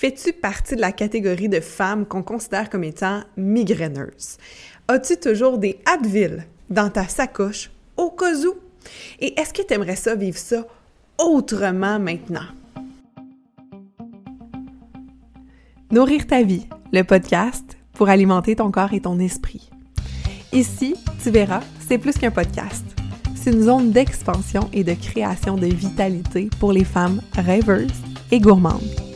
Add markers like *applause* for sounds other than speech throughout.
Fais-tu partie de la catégorie de femmes qu'on considère comme étant migraineuses? As-tu toujours des Advil dans ta sacoche au cas où? Et est-ce que tu aimerais vivre ça autrement maintenant? Nourrir ta vie, le podcast pour alimenter ton corps et ton esprit. Ici, tu verras, c'est plus qu'un podcast. C'est une zone d'expansion et de création de vitalité pour les femmes rêveuses et gourmandes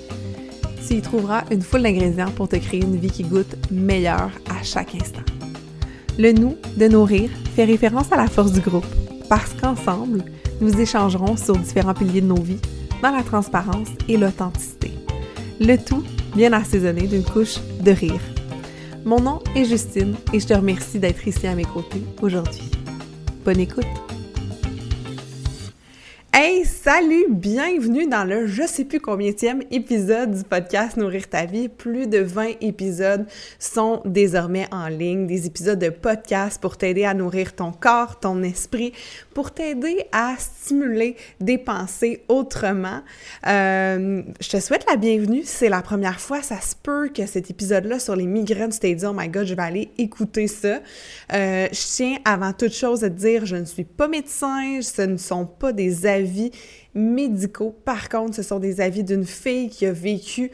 tu y trouveras une foule d'ingrédients pour te créer une vie qui goûte meilleure à chaque instant. Le nous de nourrir fait référence à la force du groupe, parce qu'ensemble, nous échangerons sur différents piliers de nos vies, dans la transparence et l'authenticité. Le tout bien assaisonné d'une couche de rire. Mon nom est Justine et je te remercie d'être ici à mes côtés aujourd'hui. Bonne écoute! Hey, salut, bienvenue dans le je sais plus combienième épisode du podcast Nourrir ta vie. Plus de 20 épisodes sont désormais en ligne, des épisodes de podcast pour t'aider à nourrir ton corps, ton esprit, pour t'aider à stimuler des pensées autrement. Euh, je te souhaite la bienvenue. c'est la première fois, ça se peut que cet épisode-là sur les migraines, tu t'es dit, oh my god, je vais aller écouter ça. Euh, je tiens avant toute chose à te dire, je ne suis pas médecin, ce ne sont pas des avis avis médicaux. Par contre, ce sont des avis d'une fille qui a vécu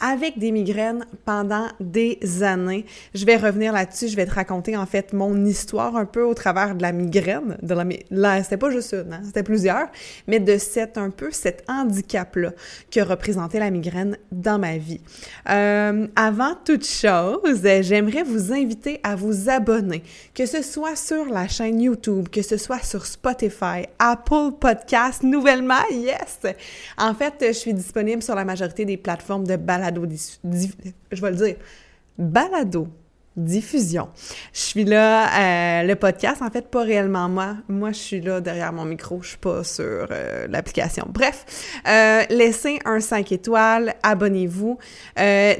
avec des migraines pendant des années. Je vais revenir là-dessus, je vais te raconter en fait mon histoire un peu au travers de la migraine. De la, là, c'était pas juste une, hein, c'était plusieurs, mais de cet un peu cet handicap-là que représentait la migraine dans ma vie. Euh, avant toute chose, j'aimerais vous inviter à vous abonner, que ce soit sur la chaîne YouTube, que ce soit sur Spotify, Apple Podcast, nouvellement, yes! En fait, je suis disponible sur la majorité des plateformes de balade je vais le dire, balado diffusion. Je suis là, euh, le podcast, en fait, pas réellement moi. Moi, je suis là derrière mon micro, je suis pas sur euh, l'application. Bref, euh, laissez un 5 étoiles, abonnez-vous.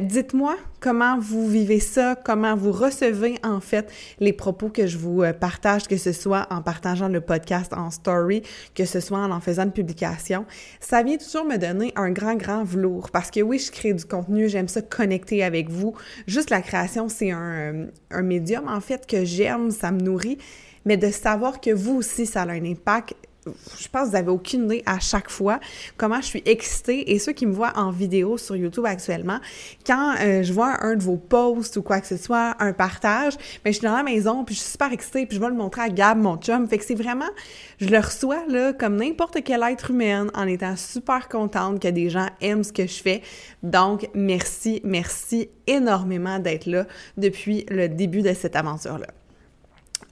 Dites-moi comment vous vivez ça, comment vous recevez en fait les propos que je vous euh, partage, que ce soit en partageant le podcast en story, que ce soit en en faisant une publication. Ça vient toujours me donner un grand, grand velours parce que oui, je crée du contenu, j'aime ça connecter avec vous. Juste la création, c'est un, euh, un médium en fait que j'aime, ça me nourrit mais de savoir que vous aussi, ça a un impact, je pense que vous avez aucune idée à chaque fois comment je suis excitée. Et ceux qui me voient en vidéo sur YouTube actuellement, quand euh, je vois un de vos posts ou quoi que ce soit, un partage, mais ben, je suis dans la maison, puis je suis super excitée, puis je vais le montrer à Gab, mon chum. Fait que c'est vraiment, je le reçois là comme n'importe quel être humain en étant super contente que des gens aiment ce que je fais. Donc, merci, merci énormément d'être là depuis le début de cette aventure-là.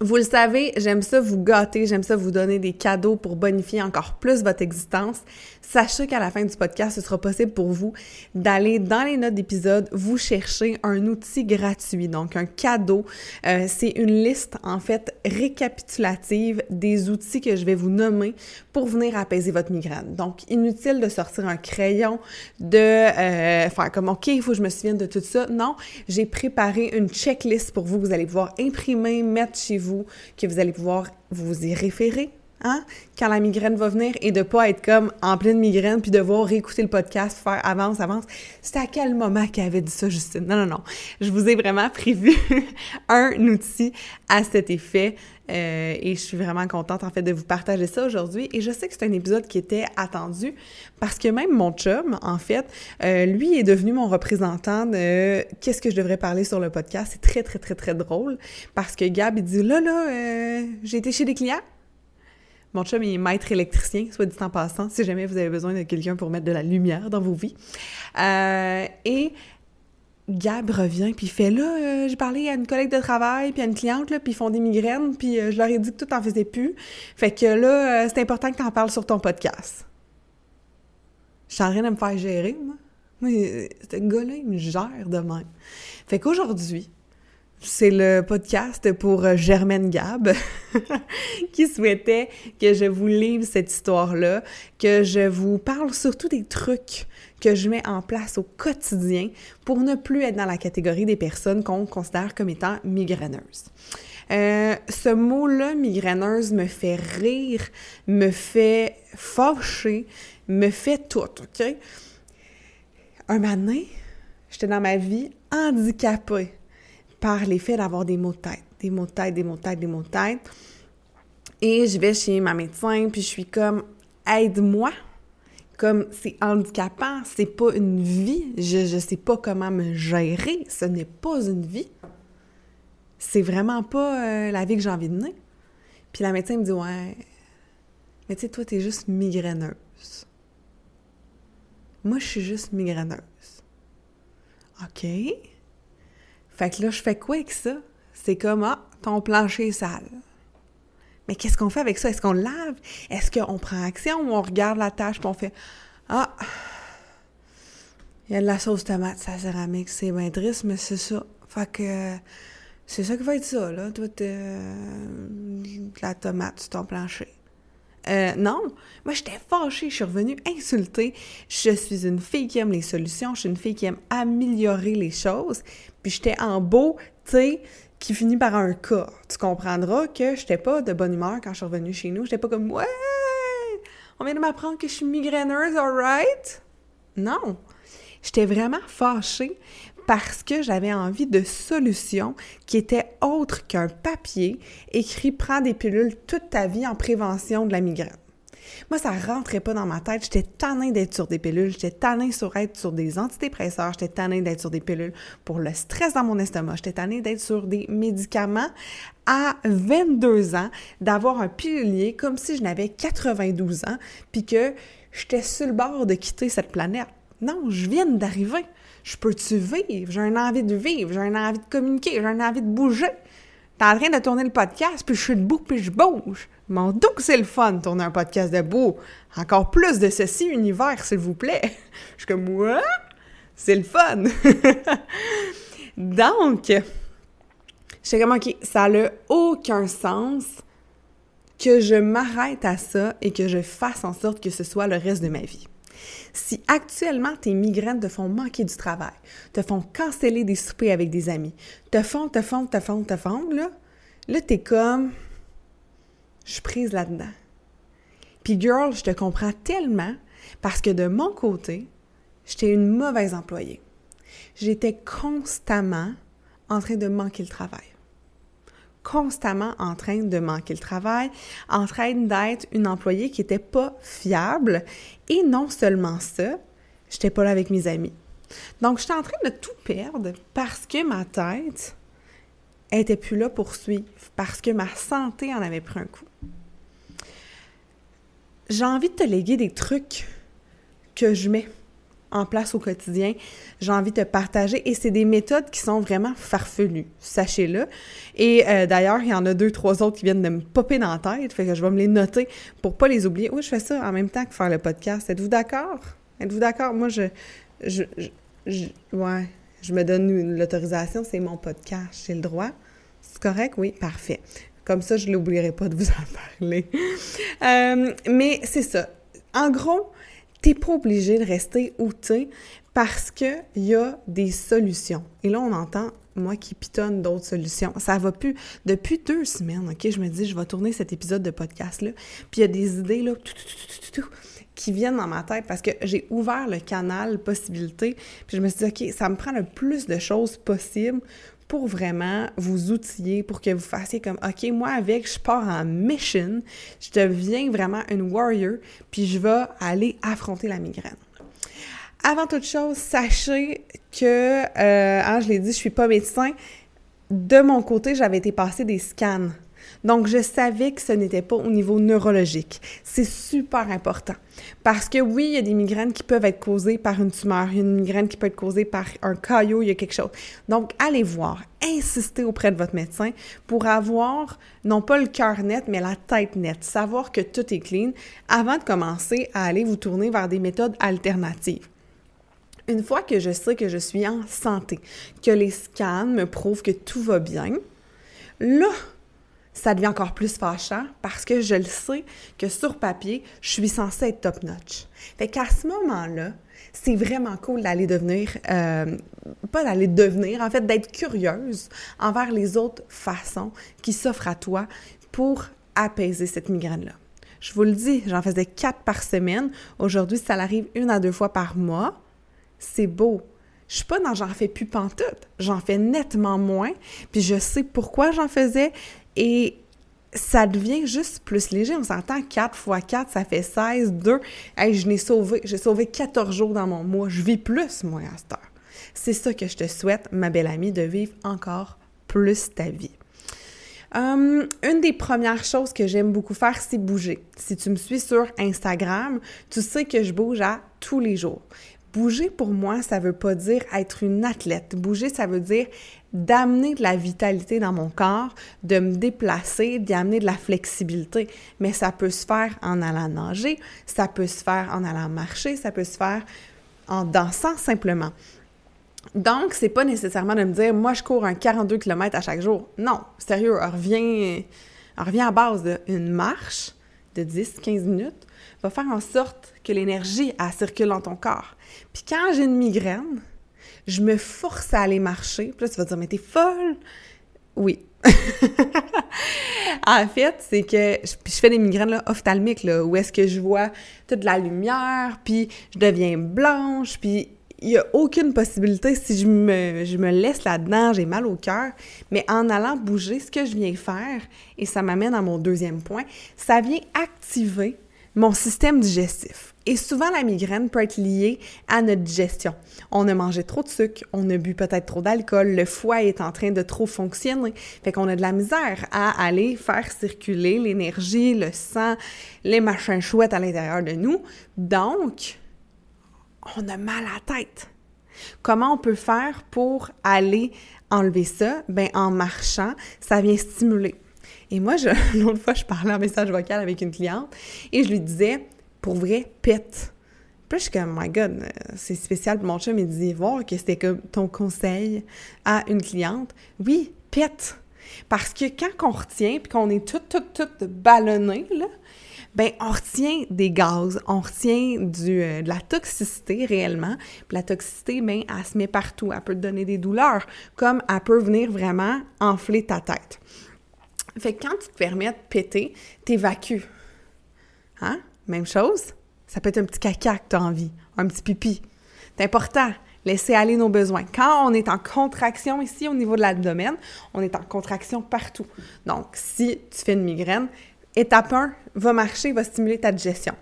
Vous le savez, j'aime ça vous gâter, j'aime ça vous donner des cadeaux pour bonifier encore plus votre existence. Sachez qu'à la fin du podcast, ce sera possible pour vous d'aller dans les notes d'épisode, vous chercher un outil gratuit, donc un cadeau. Euh, c'est une liste, en fait, récapitulative des outils que je vais vous nommer pour venir apaiser votre migraine. Donc, inutile de sortir un crayon, de euh, faire comme, OK, il faut que je me souvienne de tout ça. Non, j'ai préparé une checklist pour vous que vous allez pouvoir imprimer, mettre chez vous que vous allez pouvoir vous y référer. Hein? Quand la migraine va venir et de pas être comme en pleine migraine puis devoir réécouter le podcast, faire avance, avance. C'est à quel moment qu'elle avait dit ça, Justine? Non, non, non. Je vous ai vraiment prévu *laughs* un outil à cet effet. Euh, et je suis vraiment contente en fait de vous partager ça aujourd'hui. Et je sais que c'est un épisode qui était attendu parce que même mon chum, en fait, euh, lui est devenu mon représentant de qu'est-ce que je devrais parler sur le podcast. C'est très, très, très, très drôle parce que Gab, il dit là, là, euh, j'ai été chez des clients. Mon chum est maître électricien, soit dit en passant, si jamais vous avez besoin de quelqu'un pour mettre de la lumière dans vos vies. et Gab revient, puis fait là, euh, j'ai parlé à une collègue de travail, puis à une cliente, puis ils font des migraines, puis euh, je leur ai dit que tout en faisait plus. Fait que là, euh, c'est important que tu en parles sur ton podcast. Je suis en train de me faire gérer, moi. Moi, ce gars-là, il me gère de même. Fait qu'aujourd'hui, c'est le podcast pour Germaine Gab *laughs* qui souhaitait que je vous livre cette histoire-là, que je vous parle surtout des trucs que je mets en place au quotidien pour ne plus être dans la catégorie des personnes qu'on considère comme étant migraineuses. Euh, ce mot-là, migraineuse, me fait rire, me fait fâcher, me fait tout, OK? Un matin, j'étais dans ma vie handicapée par l'effet d'avoir des maux de tête, des maux de tête, des maux de tête, des maux de tête. Et je vais chez ma médecin, puis je suis comme, aide-moi. Comme c'est handicapant, c'est pas une vie, je, ne sais pas comment me gérer, ce n'est pas une vie. C'est vraiment pas euh, la vie que j'ai envie de mener. Puis la médecin me dit, ouais, mais tu sais, toi, t'es juste migraineuse. Moi, je suis juste migraineuse. OK. Fait que là, je fais quoi avec ça? C'est comme, ah, ton plancher sale. Mais qu'est-ce qu'on fait avec ça? Est-ce qu'on le lave? Est-ce qu'on prend action ou on regarde la tâche et on fait, ah, il y a de la sauce tomate, sa céramique, c'est bien triste, mais c'est ça. Fait que c'est ça qui va être ça, là. Toi, la tomate sur ton plancher. Euh, non, moi j'étais fâchée, je suis revenue insultée. Je suis une fille qui aime les solutions, je suis une fille qui aime améliorer les choses. Puis j'étais en beau, tu sais, qui finit par un cas. Tu comprendras que j'étais pas de bonne humeur quand je suis revenue chez nous. J'étais pas comme ouais, on vient de m'apprendre que je suis migraineuse, alright? Non, j'étais vraiment fâchée parce que j'avais envie de solutions qui étaient autres qu'un papier écrit Prends des pilules toute ta vie en prévention de la migraine. Moi, ça rentrait pas dans ma tête. J'étais tannée d'être sur des pilules. J'étais tannée sur être sur des antidépresseurs. J'étais tannée d'être sur des pilules pour le stress dans mon estomac. J'étais tannée d'être sur des médicaments à 22 ans, d'avoir un pilulier comme si je n'avais 92 ans, puis que j'étais sur le bord de quitter cette planète. Non, je viens d'arriver. Je peux-tu vivre? J'ai une envie de vivre, j'ai une envie de communiquer, j'ai une envie de bouger. T'es en train de tourner le podcast, puis je suis debout, puis je bouge. Mon doux c'est le fun de tourner un podcast debout. Encore plus de ceci univers, s'il vous plaît. *laughs* Je suis comme, moi, c'est le fun. *laughs* Donc, j'étais comme, OK, ça n'a aucun sens que je m'arrête à ça et que je fasse en sorte que ce soit le reste de ma vie. Si actuellement tes migraines te font manquer du travail, te font canceller des soupers avec des amis, te font, te font, te font, te font, là, là, t'es comme, je suis prise là-dedans. Puis, girl, je te comprends tellement parce que de mon côté, j'étais une mauvaise employée. J'étais constamment en train de manquer le travail constamment en train de manquer le travail, en train d'être une employée qui n'était pas fiable. Et non seulement ça, j'étais pas là avec mes amis. Donc, j'étais en train de tout perdre parce que ma tête était plus là pour suivre, parce que ma santé en avait pris un coup. J'ai envie de te léguer des trucs que je mets en place au quotidien, j'ai envie de te partager. Et c'est des méthodes qui sont vraiment farfelues, sachez-le. Et euh, d'ailleurs, il y en a deux, trois autres qui viennent de me popper dans la tête, fait que je vais me les noter pour pas les oublier. Oui, je fais ça en même temps que faire le podcast. Êtes-vous d'accord? Êtes-vous d'accord? Moi, je, je, ouais, je me donne l'autorisation, c'est mon podcast, j'ai le droit. C'est correct? Oui, parfait. Comme ça, je n'oublierai pas de vous en *laughs* parler. Euh, mais c'est ça. En gros, t'es pas obligé de rester où t'es parce qu'il y a des solutions. Et là, on entend moi qui pitonne d'autres solutions. Ça va plus. Depuis deux semaines, OK, je me dis, je vais tourner cet épisode de podcast-là. Puis il y a des idées, là, qui viennent dans ma tête parce que j'ai ouvert le canal possibilité. Puis je me suis dit, OK, ça me prend le plus de choses possible pour vraiment vous outiller, pour que vous fassiez comme, OK, moi avec, je pars en mission, je deviens vraiment une warrior, puis je vais aller affronter la migraine. Avant toute chose, sachez que, euh, hein, je l'ai dit, je suis pas médecin. De mon côté, j'avais été passer des scans donc, je savais que ce n'était pas au niveau neurologique. C'est super important. Parce que oui, il y a des migraines qui peuvent être causées par une tumeur, il y a une migraine qui peut être causée par un caillot, il y a quelque chose. Donc, allez voir, insistez auprès de votre médecin pour avoir non pas le cœur net, mais la tête nette, savoir que tout est clean avant de commencer à aller vous tourner vers des méthodes alternatives une fois que je sais que je suis en santé, que les scans me prouvent que tout va bien, là, ça devient encore plus fâchant parce que je le sais que sur papier, je suis censée être top-notch. Fait qu'à ce moment-là, c'est vraiment cool d'aller devenir, euh, pas d'aller devenir, en fait, d'être curieuse envers les autres façons qui s'offrent à toi pour apaiser cette migraine-là. Je vous le dis, j'en faisais quatre par semaine. Aujourd'hui, ça arrive une à deux fois par mois. C'est beau. Je suis pas dans j'en fais plus pantoute. J'en fais nettement moins, puis je sais pourquoi j'en faisais et ça devient juste plus léger. On s'entend 4 fois 4, ça fait 16, 2. Hey, je n'ai sauvé, j'ai sauvé 14 jours dans mon mois. Je vis plus, moi, à cette heure. C'est ça que je te souhaite, ma belle amie, de vivre encore plus ta vie. Hum, une des premières choses que j'aime beaucoup faire, c'est bouger. Si tu me suis sur Instagram, tu sais que je bouge à tous les jours. Bouger pour moi, ça veut pas dire être une athlète. Bouger, ça veut dire d'amener de la vitalité dans mon corps, de me déplacer, d'y amener de la flexibilité. Mais ça peut se faire en allant nager, ça peut se faire en allant marcher, ça peut se faire en dansant simplement. Donc, c'est pas nécessairement de me dire, moi, je cours un 42 km à chaque jour. Non, sérieux, on revient, on revient à base d'une marche de 10-15 minutes va faire en sorte que l'énergie, circule dans ton corps. Puis quand j'ai une migraine, je me force à aller marcher. Puis là, tu vas te dire, mais t'es folle! Oui. *laughs* en fait, c'est que je, fais des migraines ophtalmiques, là, où est-ce que je vois toute la lumière, puis je deviens blanche, puis il n'y a aucune possibilité, si je me, je me laisse là-dedans, j'ai mal au cœur, mais en allant bouger, ce que je viens faire, et ça m'amène à mon deuxième point, ça vient activer mon système digestif. Et souvent, la migraine peut être liée à notre digestion. On a mangé trop de sucre, on a bu peut-être trop d'alcool, le foie est en train de trop fonctionner. Fait qu'on a de la misère à aller faire circuler l'énergie, le sang, les machins chouettes à l'intérieur de nous. Donc, on a mal à la tête. Comment on peut faire pour aller enlever ça? Ben, en marchant, ça vient stimuler. Et moi, *laughs* l'autre fois, je parlais en message vocal avec une cliente et je lui disais, pour vrai, pète. Puis je suis comme, my God, euh, c'est spécial. Mon chum, il dit, voir que c'était comme ton conseil à une cliente. Oui, pète. Parce que quand on retient, puis qu'on est tout, tout, tout ballonné, là, ben on retient des gaz, on retient du, euh, de la toxicité réellement. Puis la toxicité, ben elle se met partout. Elle peut te donner des douleurs, comme elle peut venir vraiment enfler ta tête. Fait que quand tu te permets de péter, t'évacues. Hein? Même chose, ça peut être un petit caca que tu as envie, un petit pipi. C'est important, laisser aller nos besoins. Quand on est en contraction ici au niveau de l'abdomen, on est en contraction partout. Donc, si tu fais une migraine, étape 1, va marcher, va stimuler ta digestion.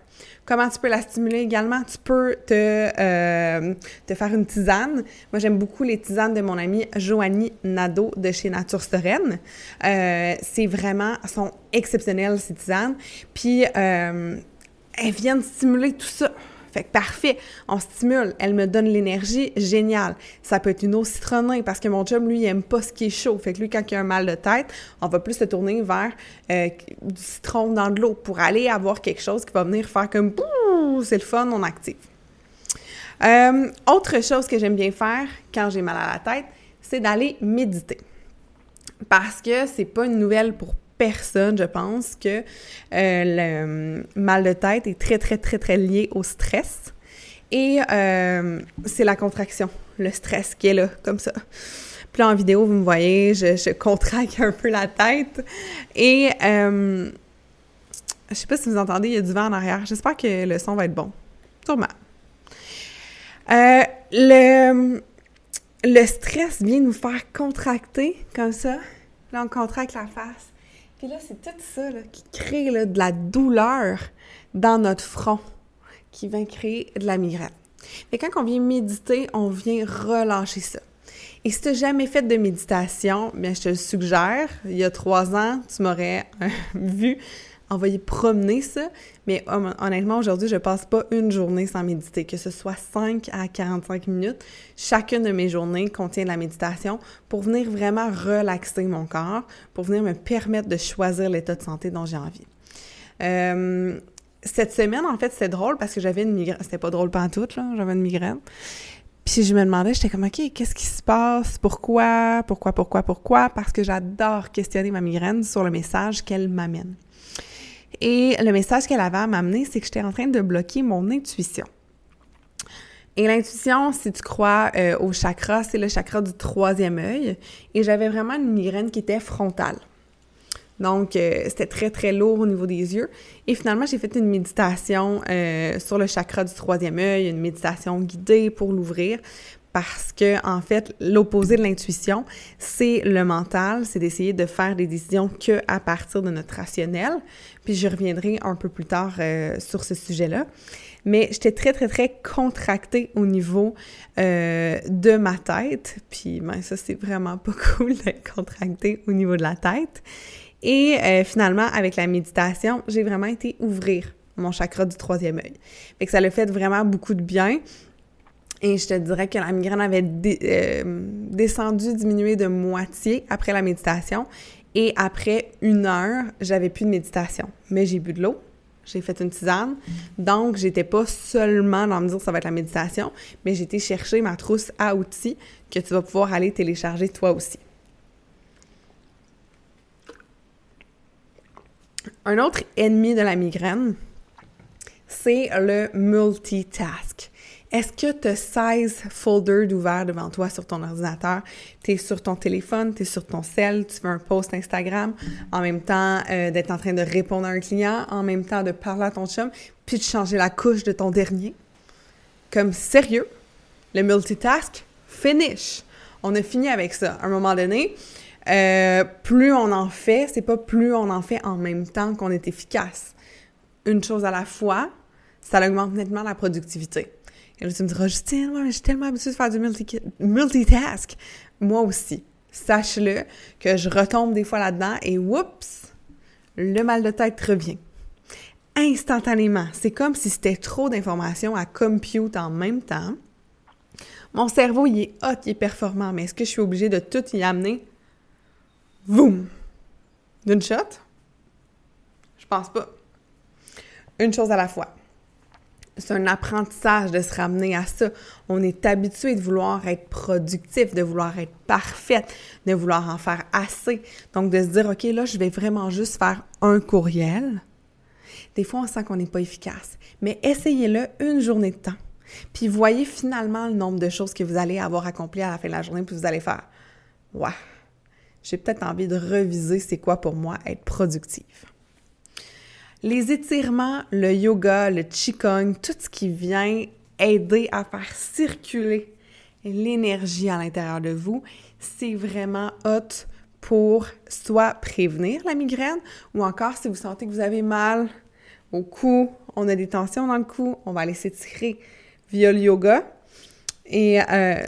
Comment tu peux la stimuler également? Tu peux te, euh, te faire une tisane. Moi, j'aime beaucoup les tisanes de mon amie Joanie Nadeau de chez Nature Sereine. Euh, c'est vraiment, sont exceptionnelles ces tisanes. Puis, euh, elles viennent stimuler tout ça. Fait que parfait, on stimule, elle me donne l'énergie, génial. Ça peut être une eau citronnée parce que mon chum, lui, il aime pas ce qui est chaud. Fait que lui, quand il a un mal de tête, on va plus se tourner vers euh, du citron dans de l'eau pour aller avoir quelque chose qui va venir faire comme c'est le fun, on active. Euh, autre chose que j'aime bien faire quand j'ai mal à la tête, c'est d'aller méditer. Parce que c'est pas une nouvelle pour personne, je pense, que euh, le mal de tête est très, très, très, très lié au stress. Et euh, c'est la contraction, le stress qui est là, comme ça. Puis en vidéo, vous me voyez, je, je contracte *laughs* un peu la tête. Et euh, je sais pas si vous entendez, il y a du vent en arrière. J'espère que le son va être bon. Sûrement. le, le stress vient nous faire contracter comme ça. Là, on contracte la face. Puis là, c'est tout ça qui crée de la douleur dans notre front, qui vient créer de la migraine. Mais quand on vient méditer, on vient relâcher ça. Et si tu n'as jamais fait de méditation, bien, je te le suggère. Il y a trois ans, tu m'aurais euh, *laughs* vu envoyer promener ça. Mais honnêtement, aujourd'hui, je passe pas une journée sans méditer, que ce soit 5 à 45 minutes. Chacune de mes journées contient de la méditation pour venir vraiment relaxer mon corps, pour venir me permettre de choisir l'état de santé dont j'ai envie. Euh, cette semaine, en fait, c'était drôle parce que j'avais une migraine. C'était pas drôle pantoute, là. J'avais une migraine. Puis je me demandais, j'étais comme, OK, qu'est-ce qui se passe? Pourquoi? Pourquoi? Pourquoi? Pourquoi? Parce que j'adore questionner ma migraine sur le message qu'elle m'amène. Et le message qu'elle avait à m'amener, c'est que j'étais en train de bloquer mon intuition. Et l'intuition, si tu crois euh, au chakra, c'est le chakra du troisième œil. Et j'avais vraiment une migraine qui était frontale. Donc, euh, c'était très, très lourd au niveau des yeux. Et finalement, j'ai fait une méditation euh, sur le chakra du troisième œil, une méditation guidée pour l'ouvrir, parce que en fait, l'opposé de l'intuition, c'est le mental, c'est d'essayer de faire des décisions que à partir de notre rationnel. Puis je reviendrai un peu plus tard euh, sur ce sujet-là. Mais j'étais très, très, très contractée au niveau euh, de ma tête. Puis ben, ça, c'est vraiment pas *laughs* cool d'être contractée au niveau de la tête. Et euh, finalement, avec la méditation, j'ai vraiment été ouvrir mon chakra du troisième œil. Fait ça l'a fait vraiment beaucoup de bien. Et je te dirais que la migraine avait euh, descendu, diminué de moitié après la méditation. Et après une heure, j'avais plus de méditation. Mais j'ai bu de l'eau, j'ai fait une tisane. Donc, j'étais pas seulement dans me dire ça va être la méditation, mais été chercher ma trousse à outils que tu vas pouvoir aller télécharger toi aussi. Un autre ennemi de la migraine, c'est le multitask. Est-ce que tu as 16 folders d'ouvert devant toi sur ton ordinateur? Tu es sur ton téléphone, tu es sur ton cell, tu fais un post Instagram, en même temps euh, d'être en train de répondre à un client, en même temps de parler à ton chum, puis de changer la couche de ton dernier? Comme sérieux, le multitask, finish. On a fini avec ça. À un moment donné, euh, plus on en fait, c'est pas plus on en fait en même temps qu'on est efficace. Une chose à la fois, ça augmente nettement la productivité. Et là, tu me diras, Justine, moi, je suis tellement habituée de faire du multitask. Moi aussi. Sache-le que je retombe des fois là-dedans et oups, le mal de tête revient. Instantanément. C'est comme si c'était trop d'informations à compute en même temps. Mon cerveau, il est hot, il est performant, mais est-ce que je suis obligée de tout y amener? Boum! D'une shot? Je pense pas. Une chose à la fois c'est un apprentissage de se ramener à ça. On est habitué de vouloir être productif, de vouloir être parfaite, de vouloir en faire assez. Donc, de se dire, OK, là, je vais vraiment juste faire un courriel. Des fois, on sent qu'on n'est pas efficace. Mais essayez-le une journée de temps. Puis voyez finalement le nombre de choses que vous allez avoir accomplies à la fin de la journée, puis vous allez faire, ouais, j'ai peut-être envie de reviser c'est quoi pour moi être productive. Les étirements, le yoga, le qigong, tout ce qui vient aider à faire circuler l'énergie à l'intérieur de vous, c'est vraiment hot pour soit prévenir la migraine ou encore si vous sentez que vous avez mal au cou, on a des tensions dans le cou, on va aller s'étirer via le yoga. Et euh,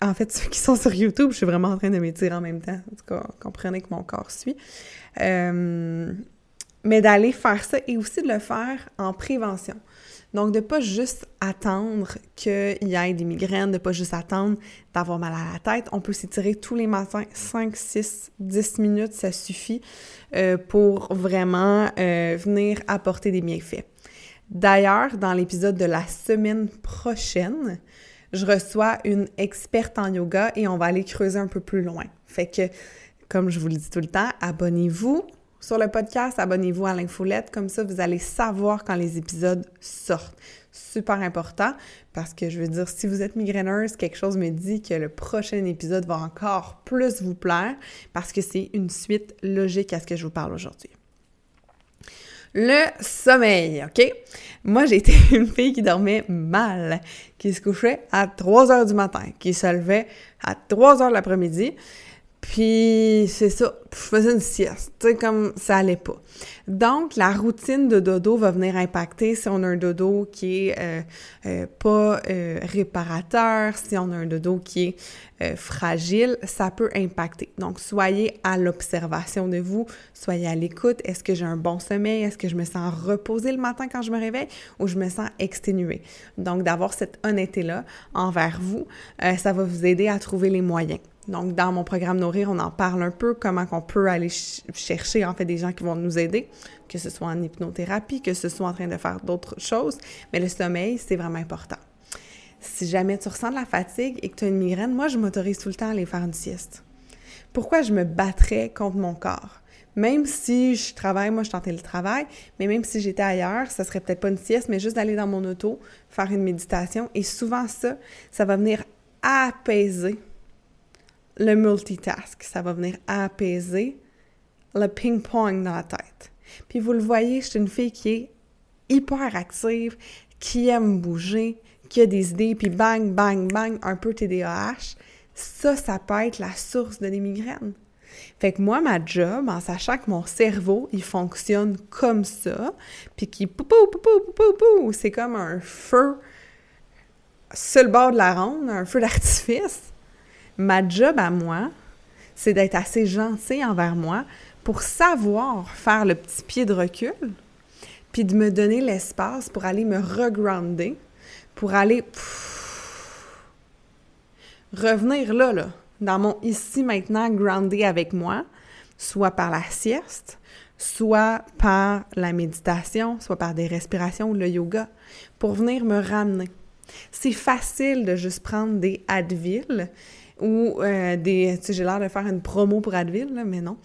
en fait, *laughs* ceux qui sont sur YouTube, je suis vraiment en train de m'étirer en même temps. En tout cas, comprenez que mon corps suit. Euh, mais d'aller faire ça et aussi de le faire en prévention. Donc, de pas juste attendre qu'il y ait des migraines, de pas juste attendre d'avoir mal à la tête. On peut s'étirer tous les matins 5, 6, 10 minutes, ça suffit euh, pour vraiment euh, venir apporter des bienfaits. D'ailleurs, dans l'épisode de la semaine prochaine, je reçois une experte en yoga et on va aller creuser un peu plus loin. Fait que, comme je vous le dis tout le temps, abonnez-vous, sur le podcast, abonnez-vous à l'infolette, comme ça vous allez savoir quand les épisodes sortent. Super important parce que je veux dire, si vous êtes migraineuse, quelque chose me dit que le prochain épisode va encore plus vous plaire parce que c'est une suite logique à ce que je vous parle aujourd'hui. Le sommeil, OK? Moi, j'ai été *laughs* une fille qui dormait mal, qui se couchait à 3 heures du matin, qui se levait à 3 heures l'après-midi. Puis c'est ça, je faisais une sieste, tu sais, comme ça allait pas. Donc, la routine de dodo va venir impacter si on a un dodo qui est euh, euh, pas euh, réparateur, si on a un dodo qui est fragile, ça peut impacter. Donc, soyez à l'observation de vous, soyez à l'écoute. Est-ce que j'ai un bon sommeil? Est-ce que je me sens reposée le matin quand je me réveille ou je me sens exténuée? Donc, d'avoir cette honnêteté-là envers vous, ça va vous aider à trouver les moyens. Donc, dans mon programme Nourrir, on en parle un peu, comment on peut aller chercher, en fait, des gens qui vont nous aider, que ce soit en hypnothérapie, que ce soit en train de faire d'autres choses. Mais le sommeil, c'est vraiment important. Si jamais tu ressens de la fatigue et que tu as une migraine, moi, je m'autorise tout le temps à aller faire une sieste. Pourquoi je me battrais contre mon corps? Même si je travaille, moi je suis le travail, mais même si j'étais ailleurs, ça serait peut-être pas une sieste, mais juste d'aller dans mon auto, faire une méditation. Et souvent ça, ça va venir apaiser le multitask. Ça va venir apaiser le ping-pong dans la tête. Puis vous le voyez, je suis une fille qui est hyper active, qui aime bouger, qui a des idées, puis bang, bang, bang, un peu TDAH, ça, ça peut être la source de des migraines. Fait que moi, ma job, en sachant que mon cerveau, il fonctionne comme ça, puis pou pou pou pou pou pou, c'est comme un feu sur le bord de la ronde, un feu d'artifice. Ma job à moi, c'est d'être assez gentil envers moi pour savoir faire le petit pied de recul, puis de me donner l'espace pour aller me regrounder, pour aller revenir là, là, dans mon ici maintenant groundé avec moi, soit par la sieste, soit par la méditation, soit par des respirations ou le yoga, pour venir me ramener. C'est facile de juste prendre des Advil ou euh, des, tu sais, j'ai l'air de faire une promo pour Advil, là, mais non,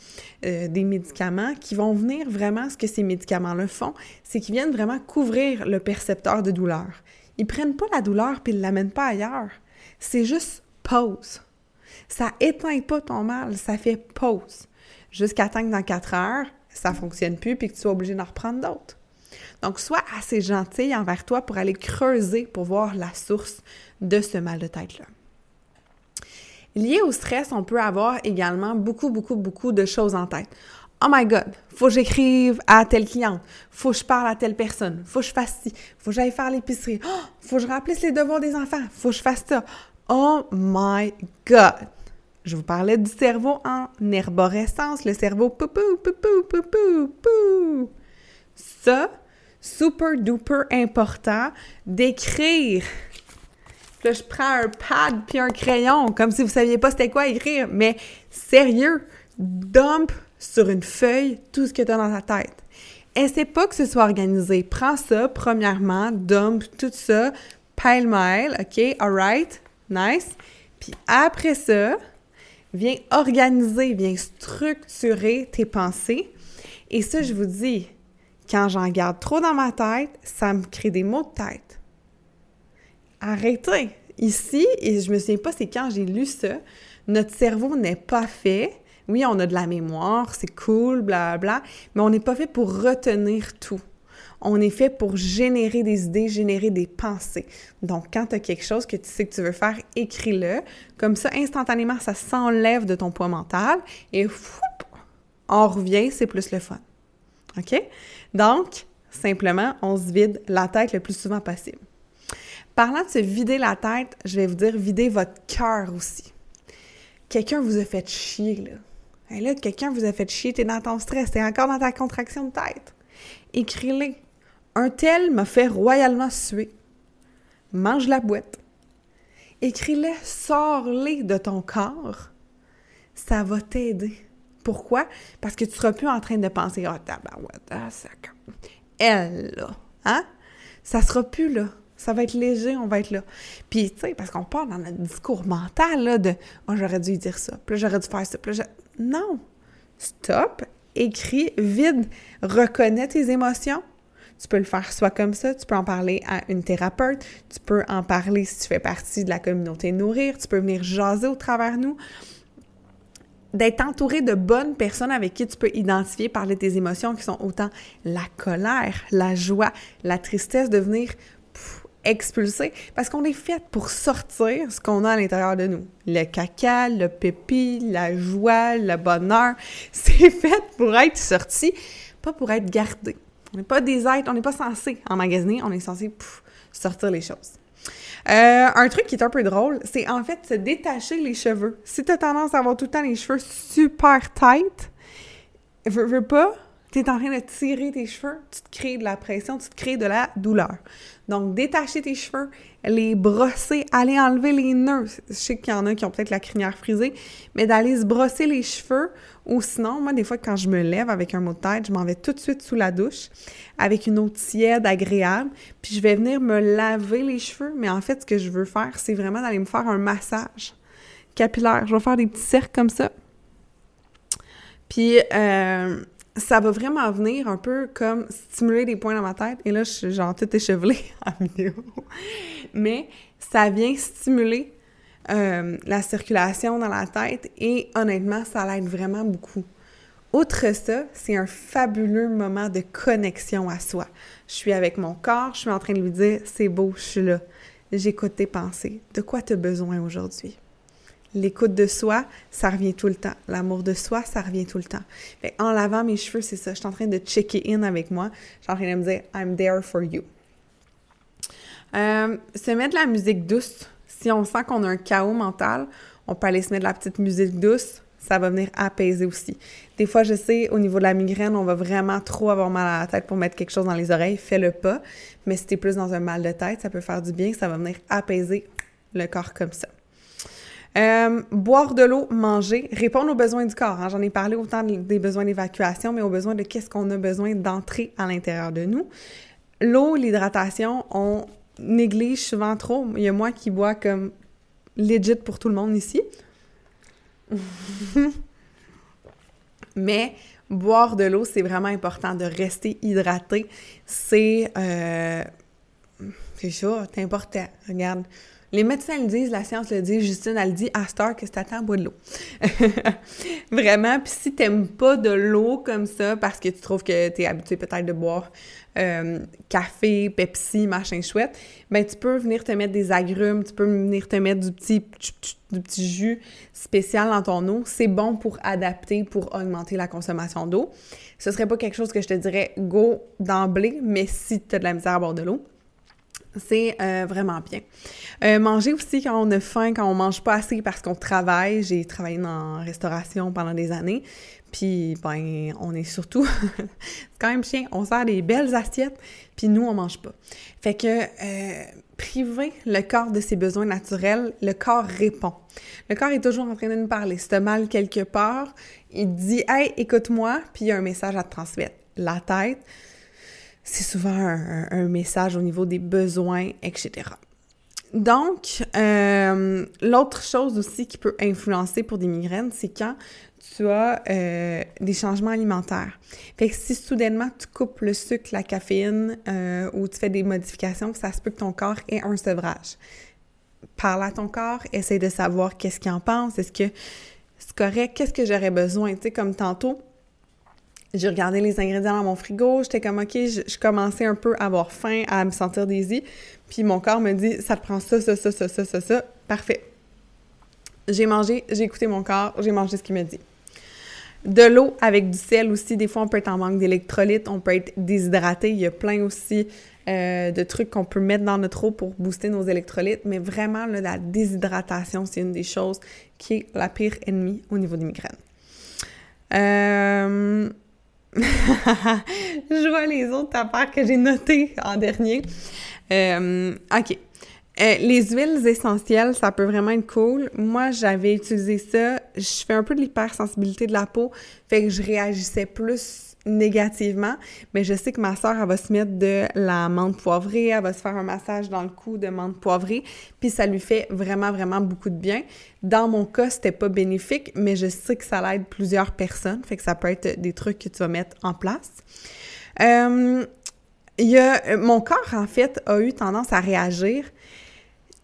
euh, des médicaments qui vont venir vraiment, ce que ces médicaments-là font, c'est qu'ils viennent vraiment couvrir le percepteur de douleur. Ils prennent pas la douleur puis ils l'amènent pas ailleurs. C'est juste pause. Ça éteint pas ton mal, ça fait pause. Jusqu'à temps que dans quatre heures, ça fonctionne plus puis que tu sois obligé d'en reprendre d'autres. Donc, sois assez gentil envers toi pour aller creuser pour voir la source de ce mal de tête-là. Lié au stress, on peut avoir également beaucoup, beaucoup, beaucoup de choses en tête. Oh my God, faut que j'écrive à telle cliente, faut que je parle à telle personne, faut que je fasse ci, faut que j'aille faire l'épicerie, oh, faut que je remplisse les devoirs des enfants, faut que je fasse ça. Oh my God! Je vous parlais du cerveau en herborescence, le cerveau pou pou pou pou pou pou pou. Ça, super duper important d'écrire Je prends un pad puis un crayon, comme si vous saviez pas c'était quoi écrire. Mais sérieux, dump sur une feuille tout ce que tu as dans ta tête. Essaie pas que ce soit organisé. Prends ça, premièrement, dump tout ça, pile-mile, OK? Alright? Nice. Puis après ça, viens organiser, viens structurer tes pensées. Et ça, je vous dis, quand j'en garde trop dans ma tête, ça me crée des maux de tête arrêtez. Ici, et je me souviens pas c'est quand j'ai lu ça, notre cerveau n'est pas fait. Oui, on a de la mémoire, c'est cool, bla bla, mais on n'est pas fait pour retenir tout. On est fait pour générer des idées, générer des pensées. Donc, quand tu as quelque chose que tu sais que tu veux faire, écris-le. Comme ça, instantanément, ça s'enlève de ton poids mental et on revient, c'est plus le fun. OK? Donc, simplement, on se vide la tête le plus souvent possible. Parlant de se vider la tête, je vais vous dire vider votre cœur aussi. Quelqu'un vous a fait chier, là. Et là, quelqu'un vous a fait chier, t'es dans ton stress, t'es encore dans ta contraction de tête. Écris-les. Un tel m'a fait royalement suer. Mange la boîte. Écris-les, sors-les de ton corps. Ça va t'aider. Pourquoi? Parce que tu seras plus en train de penser, oh, tabarouette, ah, ça... Elle, là, hein? Ça sera plus là. Ça va être léger, on va être là. Puis, tu sais, parce qu'on part dans notre discours mental, là, de « Oh, j'aurais dû dire ça, puis j'aurais dû faire ça, puis Non! Stop! Écris, vide, reconnais tes émotions. Tu peux le faire soit comme ça, tu peux en parler à une thérapeute, tu peux en parler si tu fais partie de la communauté Nourrir, tu peux venir jaser au travers nous d'être entouré de bonnes personnes avec qui tu peux identifier, parler tes émotions qui sont autant la colère, la joie, la tristesse, de venir expulser parce qu'on est fait pour sortir ce qu'on a à l'intérieur de nous. Le caca, le pépi, la joie, le bonheur, *laughs* c'est fait pour être sorti, pas pour être gardé. On n'est pas des êtres, on n'est pas censé emmagasiner, on est censé sortir les choses. Euh, un truc qui est un peu drôle, c'est en fait se détacher les cheveux. Si tu as tendance à avoir tout le temps les cheveux super tight, veux, veux pas, tu es en train de tirer tes cheveux, tu te crées de la pression, tu te crées de la douleur. Donc, détacher tes cheveux, les brosser, aller enlever les nœuds. Je sais qu'il y en a qui ont peut-être la crinière frisée, mais d'aller se brosser les cheveux ou sinon, moi, des fois, quand je me lève avec un mot de tête, je m'en vais tout de suite sous la douche avec une eau tiède, agréable, puis je vais venir me laver les cheveux. Mais en fait, ce que je veux faire, c'est vraiment d'aller me faire un massage capillaire. Je vais faire des petits cercles comme ça. Puis, euh, ça va vraiment venir un peu comme stimuler des points dans ma tête. Et là, je suis genre tout échevelée *laughs* en vidéo. Mais ça vient stimuler euh, la circulation dans la tête et honnêtement, ça l'aide vraiment beaucoup. Outre ça, c'est un fabuleux moment de connexion à soi. Je suis avec mon corps, je suis en train de lui dire c'est beau, je suis là. j'écoute tes pensées. De quoi tu as besoin aujourd'hui? L'écoute de soi, ça revient tout le temps. L'amour de soi, ça revient tout le temps. en lavant mes cheveux, c'est ça. Je suis en train de checker in avec moi. Je suis en train de me dire I'm there for you. Euh, se mettre de la musique douce. Si on sent qu'on a un chaos mental, on peut aller se mettre de la petite musique douce. Ça va venir apaiser aussi. Des fois, je sais, au niveau de la migraine, on va vraiment trop avoir mal à la tête pour mettre quelque chose dans les oreilles. Fais-le pas. Mais si t'es plus dans un mal de tête, ça peut faire du bien. Ça va venir apaiser le corps comme ça. Euh, boire de l'eau, manger, répondre aux besoins du corps. Hein. J'en ai parlé autant des besoins d'évacuation, mais aux besoins de qu'est-ce qu'on a besoin d'entrer à l'intérieur de nous. L'eau, l'hydratation, on néglige souvent trop. Il y a moi qui bois comme legit pour tout le monde ici. *laughs* mais boire de l'eau, c'est vraiment important de rester hydraté. C'est... Euh, c'est ça, c'est important. Regarde, les médecins le disent, la science le dit, Justine, elle dit, à Star, que c'est à bois de l'eau. *laughs* Vraiment, puis si t'aimes pas de l'eau comme ça, parce que tu trouves que t'es habitué peut-être de boire euh, café, Pepsi, machin chouette, ben tu peux venir te mettre des agrumes, tu peux venir te mettre du petit, du petit jus spécial dans ton eau. C'est bon pour adapter, pour augmenter la consommation d'eau. Ce serait pas quelque chose que je te dirais go d'emblée, mais si tu de la misère à boire de l'eau, c'est euh, vraiment bien. Euh, manger aussi quand on a faim, quand on mange pas assez parce qu'on travaille. J'ai travaillé en restauration pendant des années. Puis, ben, on est surtout... *laughs* c'est quand même chien. On sert des belles assiettes, puis nous, on mange pas. Fait que euh, priver le corps de ses besoins naturels, le corps répond. Le corps est toujours en train de nous parler. Si mal quelque part, il dit « Hey, écoute-moi », puis il y a un message à te transmettre. La tête c'est souvent un, message au niveau des besoins, etc. Donc, euh, l'autre chose aussi qui peut influencer pour des migraines, c'est quand tu as euh, des changements alimentaires. Fait que si soudainement tu coupes le sucre, la caféine euh, ou tu fais des modifications, ça se peut que ton corps ait un sevrage. Parle à ton corps, essaie de savoir qu'est-ce qu'il en pense, est-ce que c'est correct, qu'est-ce que j'aurais besoin, tu sais, comme tantôt, j'ai regardé les ingrédients dans mon frigo, j'étais comme OK, je, commençais un peu à avoir faim, à me sentir désir, puis mon corps me dit ça te prend ça, ça, ça, ça, ça, ça, ça, parfait. J'ai mangé, j'ai écouté mon corps, j'ai mangé ce qu'il me dit. De l'eau avec du sel aussi, des fois on peut être en manque d'électrolytes, on peut être déshydraté, il y a plein aussi euh, de trucs qu'on peut mettre dans notre eau pour booster nos électrolytes, mais vraiment la déshydratation, c'est une des choses qui est la pire ennemie au niveau des migraines. Euh, *laughs* je vois les autres affaires que j'ai notées en dernier. Euh, OK. Euh, les huiles essentielles, ça peut vraiment être cool. Moi, j'avais utilisé ça. Je fais un peu de l'hypersensibilité de la peau, fait que je réagissais plus négativement, mais je sais que ma soeur, elle va se mettre de la menthe poivrée, elle va se faire un massage dans le cou de menthe poivrée, puis ça lui fait vraiment, vraiment beaucoup de bien. Dans mon cas, c'était pas bénéfique, mais je sais que ça l'aide plusieurs personnes, fait que ça peut être des trucs que tu vas mettre en place. Euh, a, mon corps, en fait, a eu tendance à réagir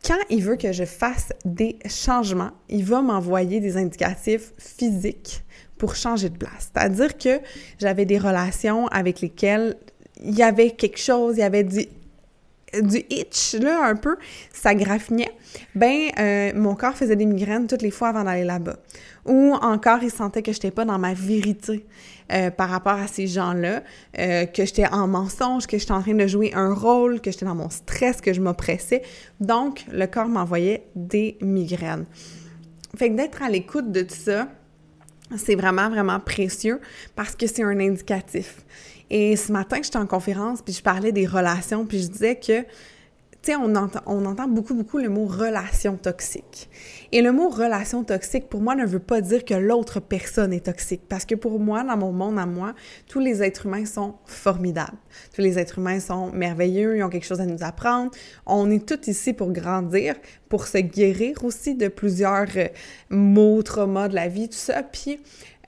quand il veut que je fasse des changements, il va m'envoyer des indicatifs physiques pour changer de place. C'est-à-dire que j'avais des relations avec lesquelles il y avait quelque chose, il y avait du, du itch, là, un peu, ça graffinait, ben euh, mon corps faisait des migraines toutes les fois avant d'aller là-bas. Ou encore, il sentait que je n'étais pas dans ma vérité euh, par rapport à ces gens-là, euh, que j'étais en mensonge, que j'étais en train de jouer un rôle, que j'étais dans mon stress, que je m'oppressais. Donc, le corps m'envoyait des migraines. Fait que d'être à l'écoute de tout ça, c'est vraiment, vraiment précieux parce que c'est un indicatif. Et ce matin, j'étais en conférence, puis je parlais des relations, puis je disais que, sais, on entend, on entend beaucoup, beaucoup le mot relation toxique. Et le mot relation toxique, pour moi, ne veut pas dire que l'autre personne est toxique. Parce que pour moi, dans mon monde à moi, tous les êtres humains sont formidables. Tous les êtres humains sont merveilleux, ils ont quelque chose à nous apprendre. On est tous ici pour grandir, pour se guérir aussi de plusieurs euh, maux, traumas de la vie, tout ça. Puis,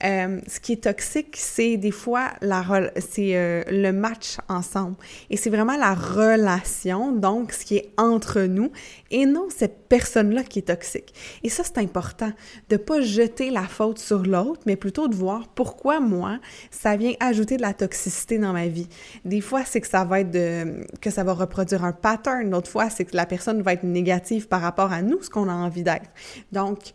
Euh, ce qui est toxique, c'est des fois la c'est euh, le match ensemble. Et c'est vraiment la relation, donc ce qui est entre nous, et non cette personne-là qui est toxique. Et ça, c'est important, de pas jeter la faute sur l'autre, mais plutôt de voir pourquoi moi, ça vient ajouter de la toxicité dans ma vie. Des fois, c'est que ça va être de, que ça va reproduire un pattern. D'autres fois, c'est que la personne va être négative par rapport à nous, ce qu'on a envie d'être. Donc,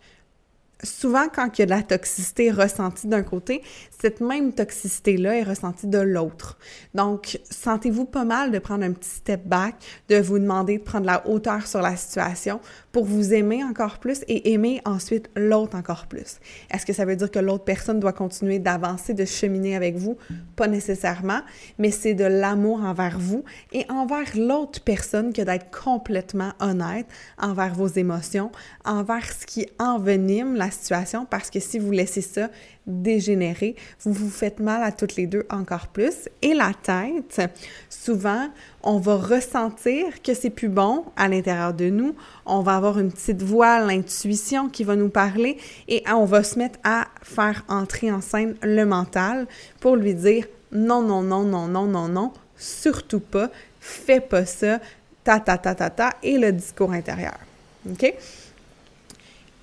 souvent, quand il y a de la toxicité ressentie d'un côté, cette même toxicité-là est ressentie de l'autre. Donc, sentez-vous pas mal de prendre un petit step back, de vous demander de prendre la hauteur sur la situation pour vous aimer encore plus et aimer ensuite l'autre encore plus. Est-ce que ça veut dire que l'autre personne doit continuer d'avancer, de cheminer avec vous? Pas nécessairement, mais c'est de l'amour envers vous et envers l'autre personne que d'être complètement honnête envers vos émotions, envers ce qui envenime la situation, parce que si vous laissez ça dégénérer, vous vous faites mal à toutes les deux encore plus. Et la tête, souvent, on va ressentir que c'est plus bon à l'intérieur de nous. On va avoir une petite voix, l'intuition qui va nous parler et on va se mettre à faire entrer en scène le mental pour lui dire non, non, non, non, non, non, non, surtout pas, fais pas ça, ta, ta, ta, ta, ta, et le discours intérieur. OK?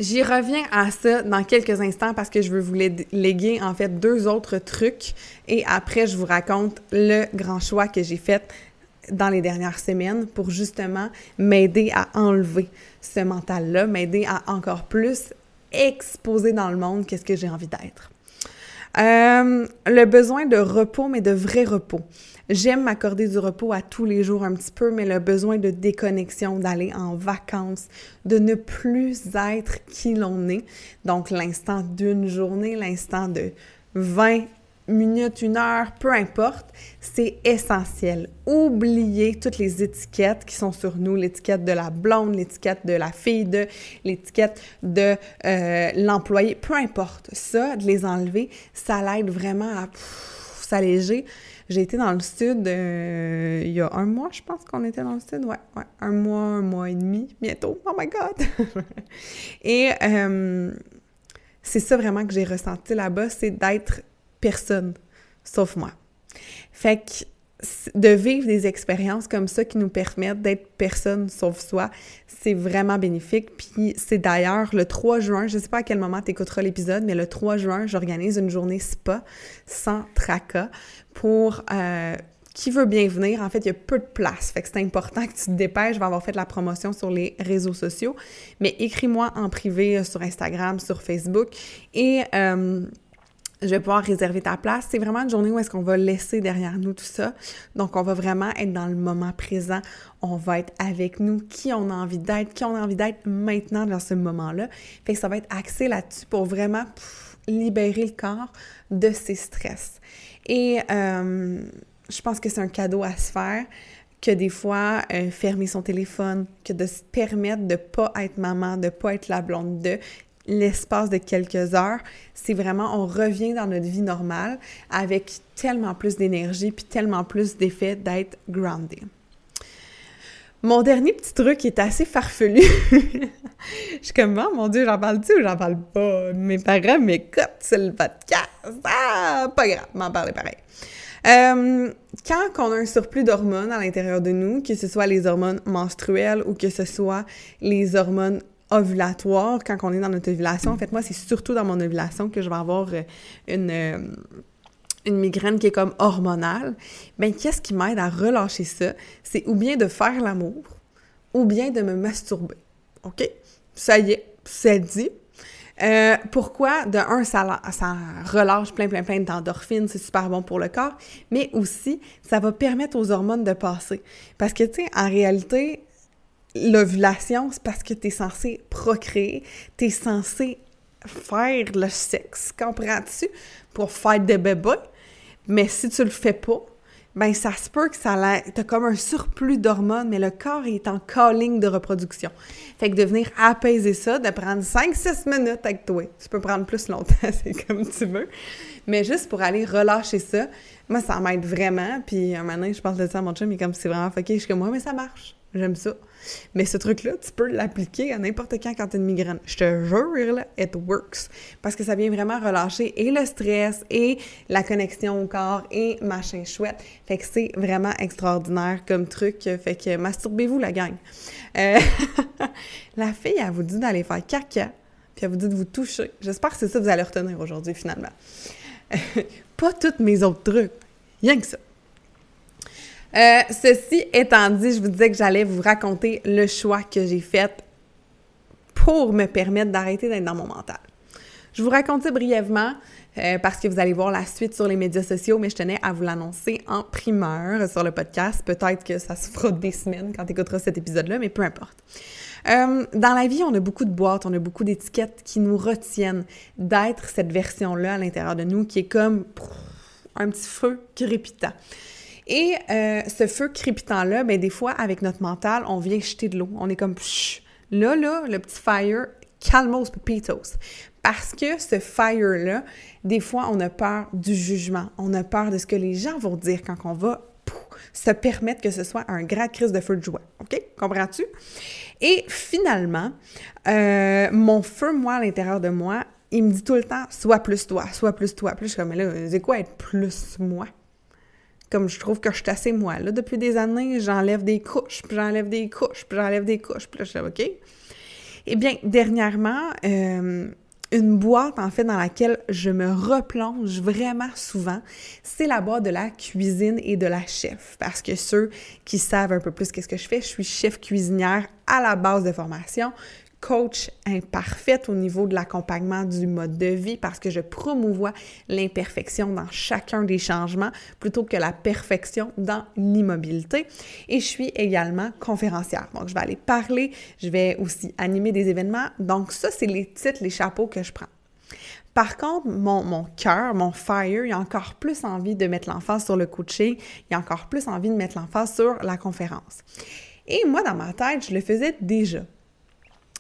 J'y reviens à ça dans quelques instants parce que je veux vous léguer en fait deux autres trucs et après je vous raconte le grand choix que j'ai fait dans les dernières semaines pour justement m'aider à enlever ce mental-là, m'aider à encore plus exposer dans le monde qu'est-ce que j'ai envie d'être. Euh, le besoin de repos, mais de vrai repos. J'aime m'accorder du repos à tous les jours un petit peu, mais le besoin de déconnexion, d'aller en vacances, de ne plus être qui l'on est. Donc l'instant d'une journée, l'instant de 20 minutes, une heure, peu importe, c'est essentiel. Oubliez toutes les étiquettes qui sont sur nous, l'étiquette de la blonde, l'étiquette de la fille de, l'étiquette de euh, l'employé, peu importe. Ça, de les enlever, ça l'aide vraiment à s'alléger j'ai été dans le sud euh, il y a un mois, je pense qu'on était dans le sud. Ouais, ouais, un mois, un mois et demi, bientôt. Oh my God! *laughs* et euh, c'est ça vraiment que j'ai ressenti là-bas, c'est d'être personne, sauf moi. Fait que de vivre des expériences comme ça qui nous permettent d'être personne sauf soi, c'est vraiment bénéfique. Puis c'est d'ailleurs le 3 juin, je sais pas à quel moment tu écouteras l'épisode, mais le 3 juin, j'organise une journée spa sans tracas pour euh, qui veut bien venir. En fait, il y a peu de place. Fait que c'est important que tu te dépêches. Je vais avoir fait la promotion sur les réseaux sociaux. Mais écris-moi en privé euh, sur Instagram, sur Facebook. Et euh, je vais pouvoir réserver ta place. C'est vraiment une journée où est-ce qu'on va laisser derrière nous tout ça. Donc, on va vraiment être dans le moment présent. On va être avec nous, qui on a envie d'être, qui on a envie d'être maintenant dans ce moment-là? Fait que ça va être axé là-dessus pour vraiment libérer le corps de ses stress. Et euh, je pense que c'est un cadeau à se faire que des fois, euh, fermer son téléphone, que de se permettre de pas être maman, de pas être la blonde de, l'espace de quelques heures, c'est vraiment, on revient dans notre vie normale avec tellement plus d'énergie puis tellement plus d'effet d'être grounded. Mon dernier petit truc est assez farfelu. *laughs* je suis comme, oh, mon Dieu, j'en parle-tu ou j'en parle pas? Mes parents m'écoutent sur le podcast. Ah, pas grave, m'en parler pareil. Euh, quand on a un surplus d'hormones à l'intérieur de nous, que ce soit les hormones menstruelles ou que ce soit les hormones ovulatoire, quand on est dans notre ovulation, en fait, moi, c'est surtout dans mon ovulation que je vais avoir euh, une, euh, une migraine qui est comme hormonale. Bien, qu'est-ce qui m'aide à relâcher ça? C'est ou bien de faire l'amour, ou bien de me masturber. OK? Ça y est, c'est dit. Euh, pourquoi? De un, ça, ça relâche plein, plein, plein d'endorphines, c'est super bon pour le corps, mais aussi, ça va permettre aux hormones de passer. Parce que, tu sais, en réalité, l'ovulation, c'est parce que tu es censé procréer, tu es censé faire le sexe, comprends-tu? Pour faire des bébés. Mais si tu le fais pas, ben ça se peut que ça t'as comme un surplus d'hormones, mais le corps est en calling de reproduction. Fait que de venir apaiser ça, de prendre 5-6 minutes avec toi. Tu peux prendre plus longtemps, *laughs* c'est comme tu veux. Mais juste pour aller relâcher ça, moi, ça m'aide vraiment. Puis un donné, je parle de ça à mon chum, est comme, c'est vraiment fucké. Je suis comme, moi, mais ça marche. J'aime ça. Mais ce truc-là, tu peux l'appliquer à n'importe quand quand tu as une migraine. Je te jure, là, it works. Parce que ça vient vraiment relâcher et le stress et la connexion au corps et machin chouette. Fait que c'est vraiment extraordinaire comme truc. Fait que masturbez-vous, la gang. Euh, *laughs* la fille, elle vous dit d'aller faire caca, puis elle vous dit de vous toucher. J'espère que c'est ça que vous allez retenir aujourd'hui, finalement. *laughs* Pas tous mes autres trucs. Rien que ça. Euh, ceci étant dit, je vous disais que j'allais vous raconter le choix que j'ai fait pour me permettre d'arrêter d'être dans mon mental. Je vous raconte ça brièvement euh, parce que vous allez voir la suite sur les médias sociaux, mais je tenais à vous l'annoncer en primeur sur le podcast. Peut-être que ça se fera des semaines quand tu écouteras cet épisode-là, mais peu importe. Euh, dans la vie, on a beaucoup de boîtes, on a beaucoup d'étiquettes qui nous retiennent d'être cette version-là à l'intérieur de nous qui est comme un petit feu crépitant. Et euh, ce feu crépitant-là, ben, des fois, avec notre mental, on vient jeter de l'eau. On est comme, là, là, le petit fire, calmos pepitos. Parce que ce fire-là, des fois, on a peur du jugement. On a peur de ce que les gens vont dire quand on va se permettre que ce soit un grand crise de feu de joie. OK? Comprends-tu? Et finalement, euh, mon feu, moi, à l'intérieur de moi, il me dit tout le temps, sois plus toi, sois plus toi. Plus je suis comme, mais là, c'est quoi être plus moi? Comme je trouve que je suis assez moi. Là, depuis des années, j'enlève des couches, puis j'enlève des couches, puis j'enlève des couches. Puis là, je suis OK? Eh bien, dernièrement, euh, une boîte, en fait, dans laquelle je me replonge vraiment souvent, c'est la boîte de la cuisine et de la chef. Parce que ceux qui savent un peu plus qu'est-ce que je fais, je suis chef cuisinière à la base de formation coach imparfaite au niveau de l'accompagnement du mode de vie parce que je promouvois l'imperfection dans chacun des changements plutôt que la perfection dans l'immobilité. Et je suis également conférencière. Donc, je vais aller parler, je vais aussi animer des événements. Donc, ça, c'est les titres, les chapeaux que je prends. Par contre, mon, mon cœur, mon fire, il a encore plus envie de mettre l'emphase sur le coaching, il a encore plus envie de mettre l'emphase sur la conférence. Et moi, dans ma tête, je le faisais déjà.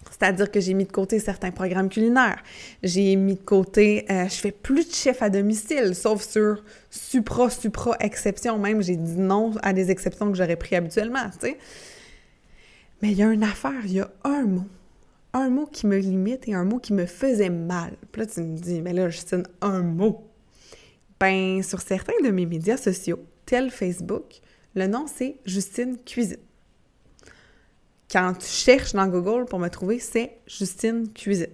C'est-à-dire que j'ai mis de côté certains programmes culinaires. J'ai mis de côté, euh, je fais plus de chef à domicile, sauf sur supra, supra exception. Même, j'ai dit non à des exceptions que j'aurais pris habituellement, tu sais. Mais il y a une affaire, il y a un mot. Un mot qui me limite et un mot qui me faisait mal. Puis là, tu me dis, mais là, Justine, un mot. Ben, sur certains de mes médias sociaux, tel Facebook, le nom c'est Justine Cuisine quand tu cherches dans Google pour me trouver, c'est Justine Cuisine.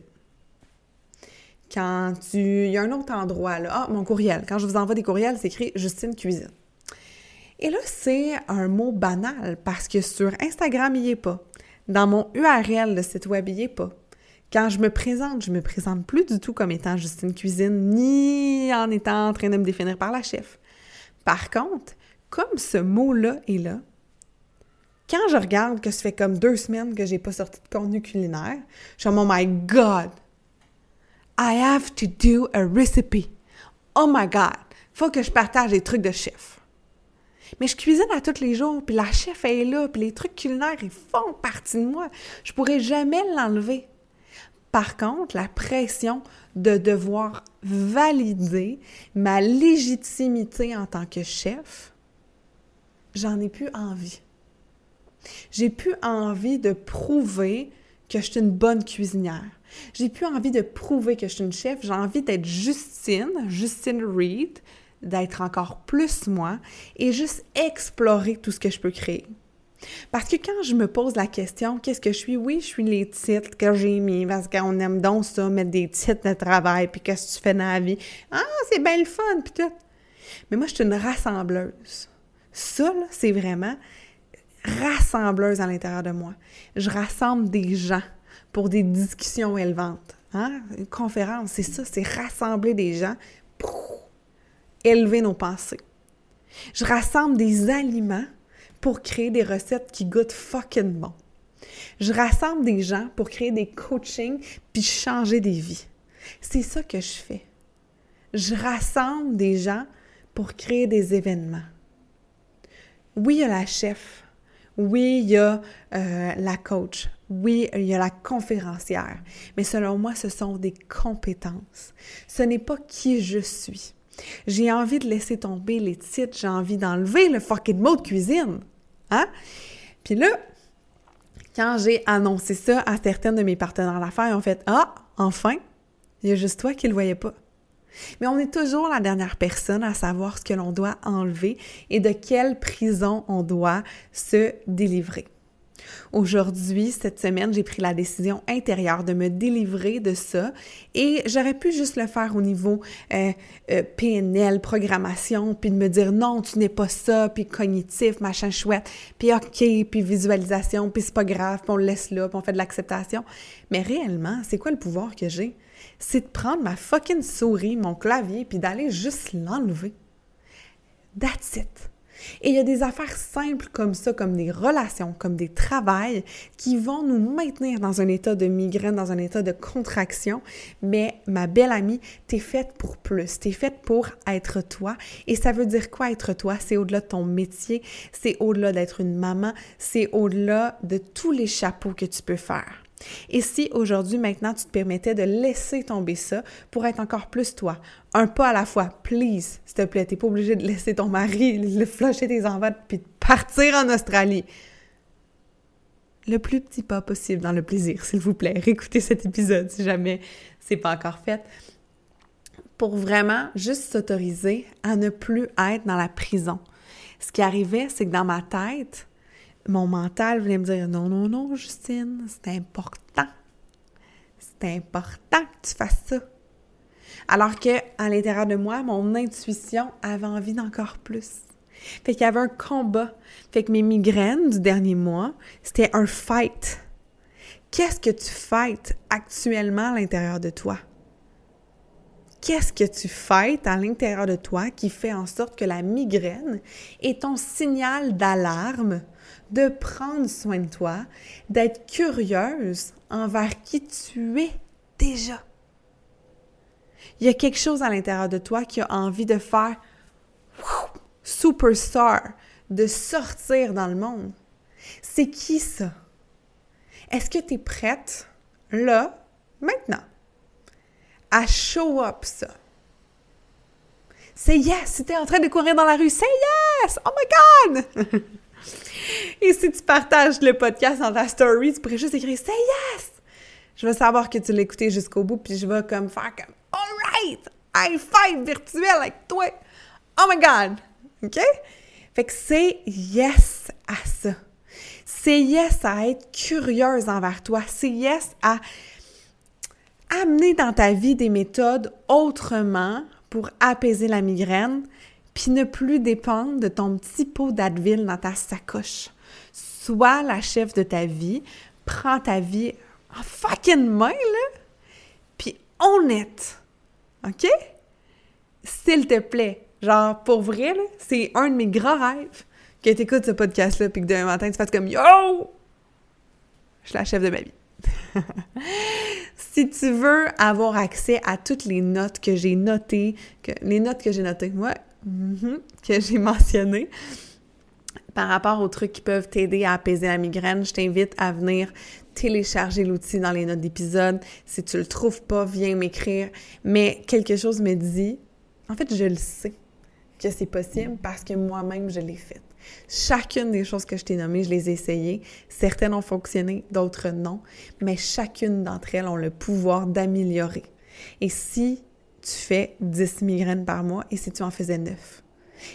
Quand tu. Il y a un autre endroit, là. Ah, mon courriel. Quand je vous envoie des courriels, c'est écrit Justine Cuisine. Et là, c'est un mot banal parce que sur Instagram, il n'y est pas. Dans mon URL de site web, il n'y est pas. Quand je me présente, je me présente plus du tout comme étant Justine Cuisine, ni en étant en train de me définir par la chef. Par contre, comme ce mot-là est là, quand je regarde que ça fait comme deux semaines que j'ai pas sorti de contenu culinaire, je suis comme, oh my God, I have to do a recipe. Oh my God, faut que je partage des trucs de chef. Mais je cuisine à tous les jours, puis la chef est là, puis les trucs culinaires, ils font partie de moi. Je pourrais jamais l'enlever. Par contre, la pression de devoir valider ma légitimité en tant que chef, j'en ai plus envie. J'ai plus envie de prouver que je suis une bonne cuisinière. J'ai plus envie de prouver que je suis une chef. J'ai envie d'être Justine, Justine Reed, d'être encore plus moi et juste explorer tout ce que je peux créer. Parce que quand je me pose la question, qu'est-ce que je suis? Oui, je suis les titres que j'ai mis, parce qu'on aime donc ça, mettre des titres de travail, puis qu'est-ce que tu fais dans la vie? Ah, c'est bien le fun, puis tout. Mais moi, je suis une rassembleuse. Ça, c'est vraiment rassembleuse à l'intérieur de moi. Je rassemble des gens pour des discussions élevantes. Hein? Une conférence, c'est ça, c'est rassembler des gens pour élever nos pensées. Je rassemble des aliments pour créer des recettes qui goûtent fucking bon. Je rassemble des gens pour créer des coachings puis changer des vies. C'est ça que je fais. Je rassemble des gens pour créer des événements. Oui, il y a la chef, oui, il y a euh, la coach. Oui, il y a la conférencière. Mais selon moi, ce sont des compétences. Ce n'est pas qui je suis. J'ai envie de laisser tomber les titres, j'ai envie d'enlever le fucking mot de cuisine. Hein? Puis là, Quand j'ai annoncé ça à certaines de mes partenaires d'affaires, ils ont fait Ah, enfin, il y a juste toi qui le voyais pas. Mais on est toujours la dernière personne à savoir ce que l'on doit enlever et de quelle prison on doit se délivrer. Aujourd'hui, cette semaine, j'ai pris la décision intérieure de me délivrer de ça et j'aurais pu juste le faire au niveau euh, euh, PNL, programmation, puis de me dire non, tu n'es pas ça, puis cognitif, machin chouette, puis OK, puis visualisation, puis c'est pas grave, puis on le laisse là, puis on fait de l'acceptation. Mais réellement, c'est quoi le pouvoir que j'ai? C'est de prendre ma fucking souris, mon clavier, puis d'aller juste l'enlever. That's it. Et il y a des affaires simples comme ça, comme des relations, comme des travails, qui vont nous maintenir dans un état de migraine, dans un état de contraction. Mais ma belle amie, t'es faite pour plus. T'es faite pour être toi. Et ça veut dire quoi être toi? C'est au-delà de ton métier, c'est au-delà d'être une maman, c'est au-delà de tous les chapeaux que tu peux faire. Et si aujourd'hui, maintenant, tu te permettais de laisser tomber ça pour être encore plus toi, un pas à la fois, please, s'il te plaît, t'es pas obligé de laisser ton mari, le flusher tes enfants, puis de partir en Australie. Le plus petit pas possible dans le plaisir, s'il vous plaît. Réécoutez cet épisode si jamais c'est pas encore fait. Pour vraiment juste s'autoriser à ne plus être dans la prison. Ce qui arrivait, c'est que dans ma tête, mon mental venait me dire non, non, non, Justine, c'est important. C'est important que tu fasses ça. Alors que à l'intérieur de moi, mon intuition avait envie d'encore plus. Fait qu'il y avait un combat. Fait que mes migraines du dernier mois, c'était un fight. Qu'est-ce que tu fights actuellement à l'intérieur de toi? Qu'est-ce que tu fights à l'intérieur de toi qui fait en sorte que la migraine est ton signal d'alarme de prendre soin de toi, d'être curieuse envers qui tu es déjà. Il y a quelque chose à l'intérieur de toi qui a envie de faire superstar, de sortir dans le monde. C'est qui ça? Est-ce que tu es prête, là, maintenant, à show up ça? C'est yes! Si tu es en train de courir dans la rue, c'est yes! Oh my God! *laughs* Et si tu partages le podcast dans ta story, tu pourrais juste écrire Say yes! Je veux savoir que tu l'as écouté jusqu'au bout, puis je vais comme faire comme Alright! High five virtuel avec toi! Oh my God! OK? Fait que c'est yes à ça. C'est yes à être curieuse envers toi. C'est yes à amener dans ta vie des méthodes autrement pour apaiser la migraine, puis ne plus dépendre de ton petit pot d'Advil dans ta sacoche. Sois la chef de ta vie, prends ta vie en fucking main, là, puis honnête, OK? S'il te plaît. Genre, pour vrai, c'est un de mes grands rêves que tu écoutes ce podcast-là, puis que demain matin, tu fasses comme « Yo! Je suis la chef de ma vie. *laughs* » Si tu veux avoir accès à toutes les notes que j'ai notées, les notes que j'ai notées, moi, que j'ai mentionné par rapport aux trucs qui peuvent t'aider à apaiser la migraine, je t'invite à venir télécharger l'outil dans les notes d'épisode. Si tu le trouves pas, viens m'écrire. Mais quelque chose me dit, en fait, je le sais que c'est possible parce que moi-même, je l'ai fait. Chacune des choses que je t'ai nommées, je les ai essayées. Certaines ont fonctionné, d'autres non. Mais chacune d'entre elles ont le pouvoir d'améliorer. Et si tu fais 10 migraines par mois et si tu en faisais 9?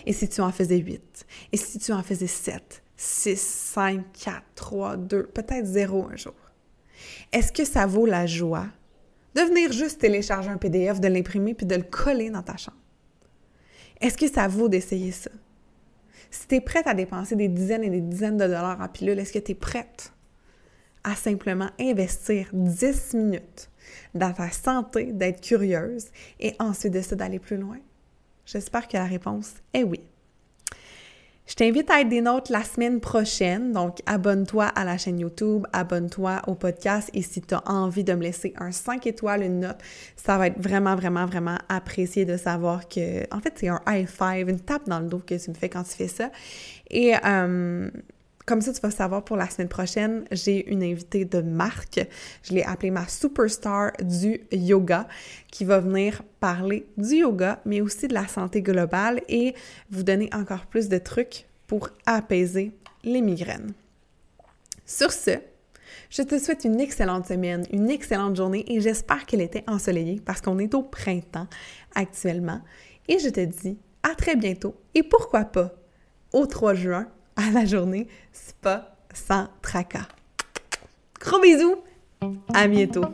Et si tu en faisais 8? Et si tu en faisais 7, 6, 5, 4, 3, 2, peut-être 0 un jour? Est-ce que ça vaut la joie de venir juste télécharger un PDF, de l'imprimer puis de le coller dans ta chambre? Est-ce que ça vaut d'essayer ça? Si tu es prête à dépenser des dizaines et des dizaines de dollars en pilule, est-ce que tu es prête à simplement investir 10 minutes dans ta santé, d'être curieuse et ensuite de ça d'aller plus loin? J'espère que la réponse est oui. Je t'invite à être des nôtres la semaine prochaine, donc abonne-toi à la chaîne YouTube, abonne-toi au podcast et si tu as envie de me laisser un 5 étoiles, une note, ça va être vraiment, vraiment, vraiment apprécié de savoir que, en fait, c'est un high five, une tape dans le dos que tu me fais quand tu fais ça. Et euh, comme ça, tu vas savoir pour la semaine prochaine, j'ai une invitée de marque. Je l'ai appelée ma superstar du yoga qui va venir parler du yoga, mais aussi de la santé globale et vous donner encore plus de trucs pour apaiser les migraines. Sur ce, je te souhaite une excellente semaine, une excellente journée et j'espère qu'elle était ensoleillée parce qu'on est au printemps actuellement. Et je te dis à très bientôt et pourquoi pas au 3 juin à la journée spa sans tracas. Gros bisous, à bientôt.